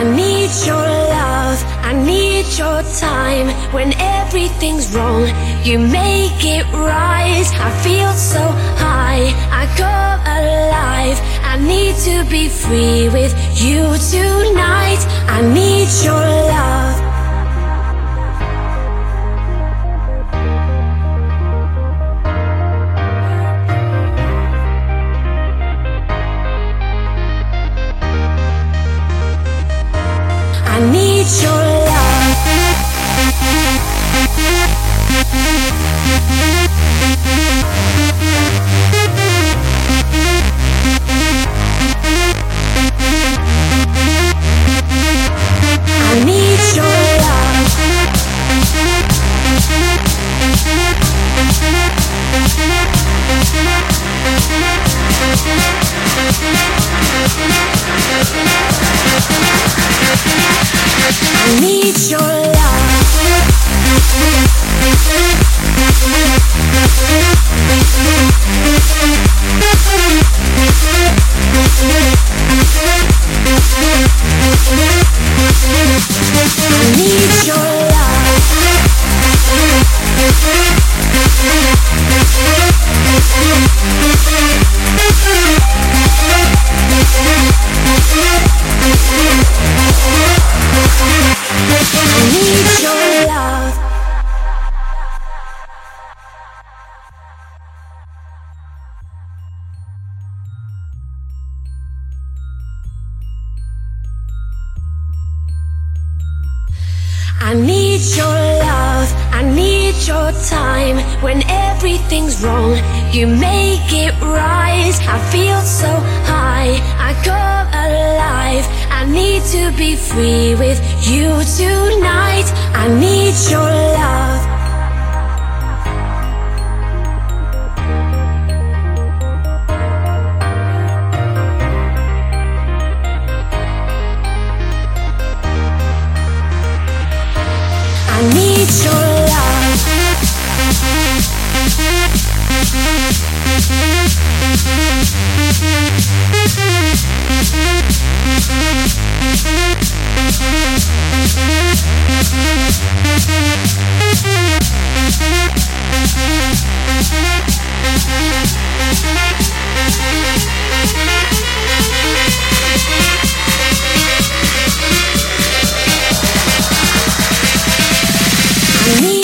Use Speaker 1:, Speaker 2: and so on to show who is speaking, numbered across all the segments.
Speaker 1: I need your love, I need your time. When everything's wrong, you make it right. I feel so high, I go alive. I need to be free with you tonight. I need your love. We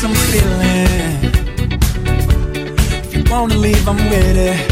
Speaker 2: Some feeling. If you wanna leave, I'm with it.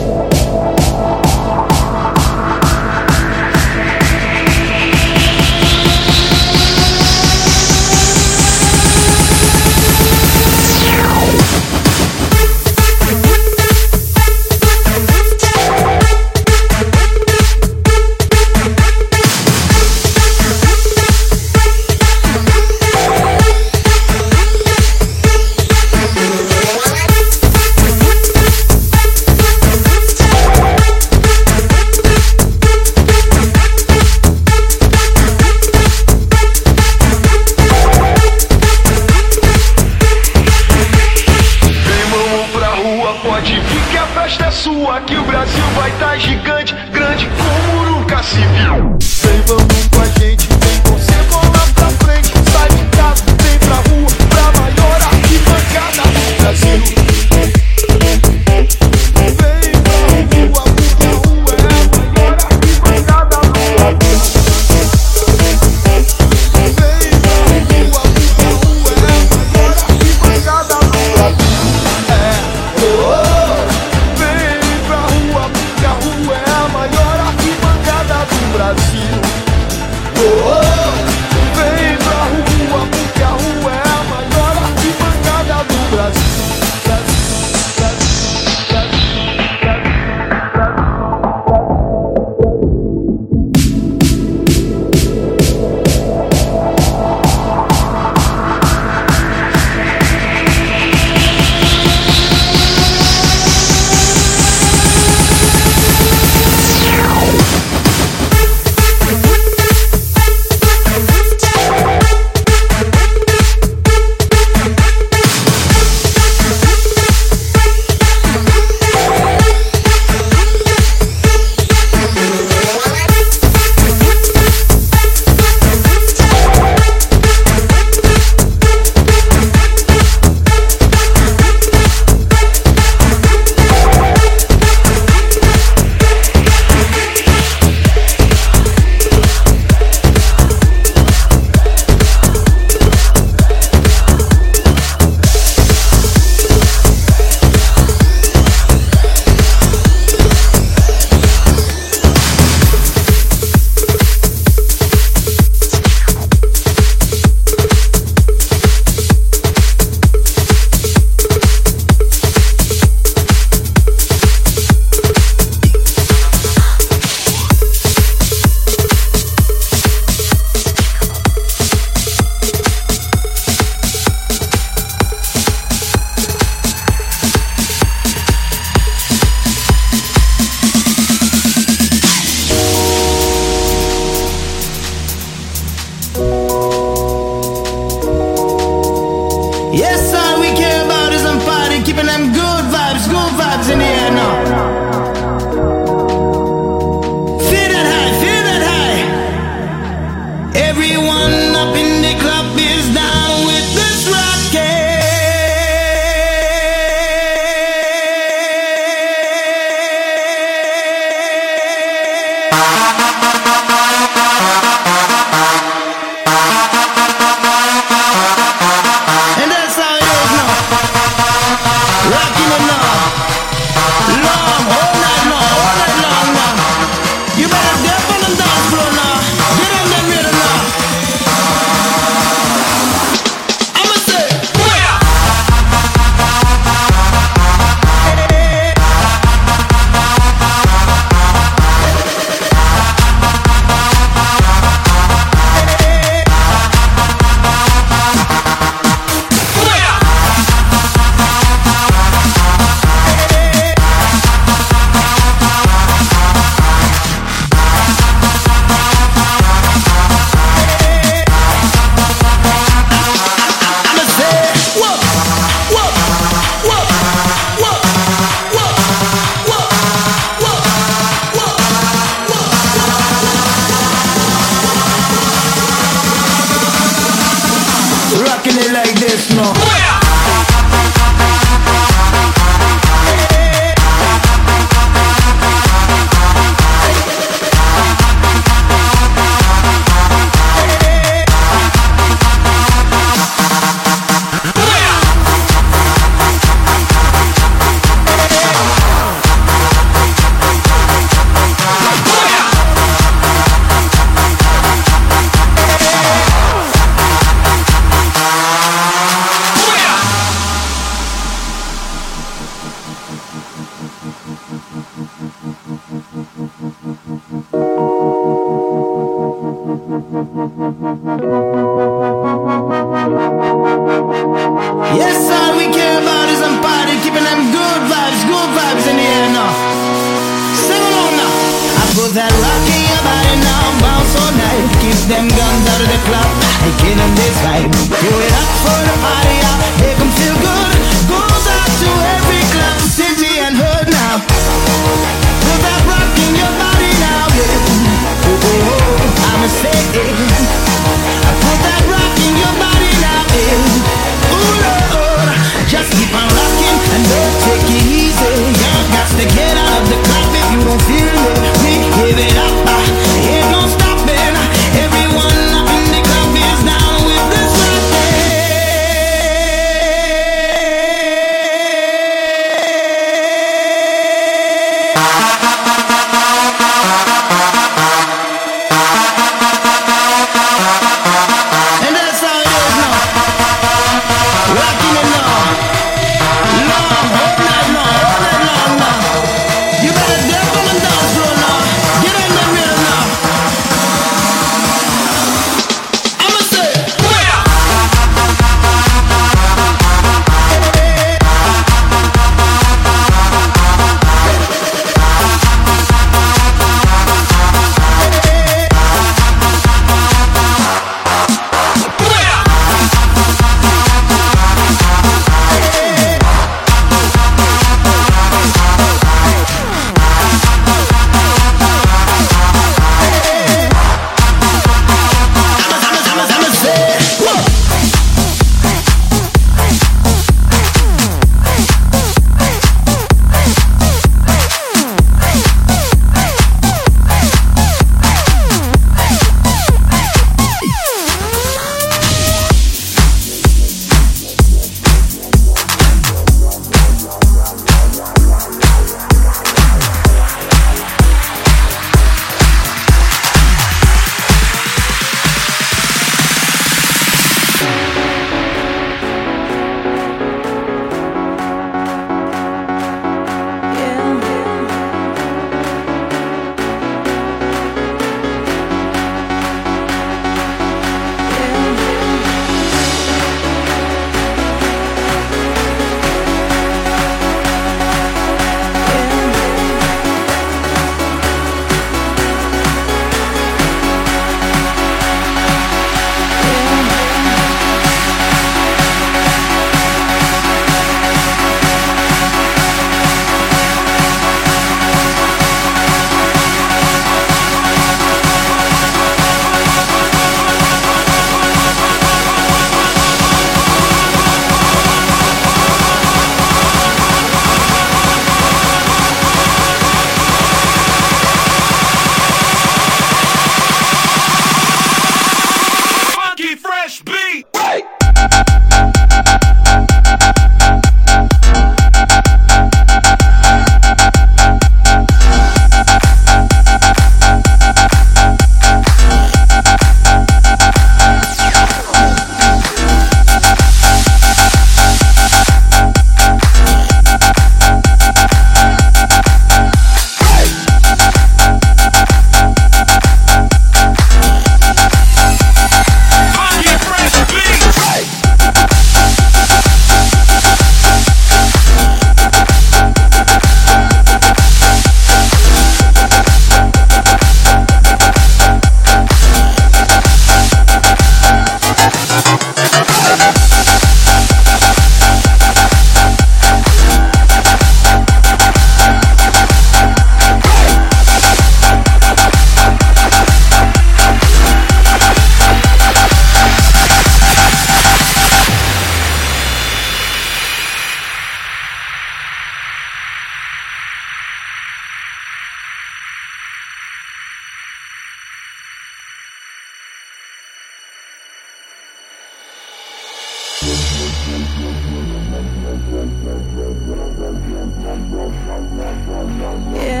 Speaker 3: Yeah.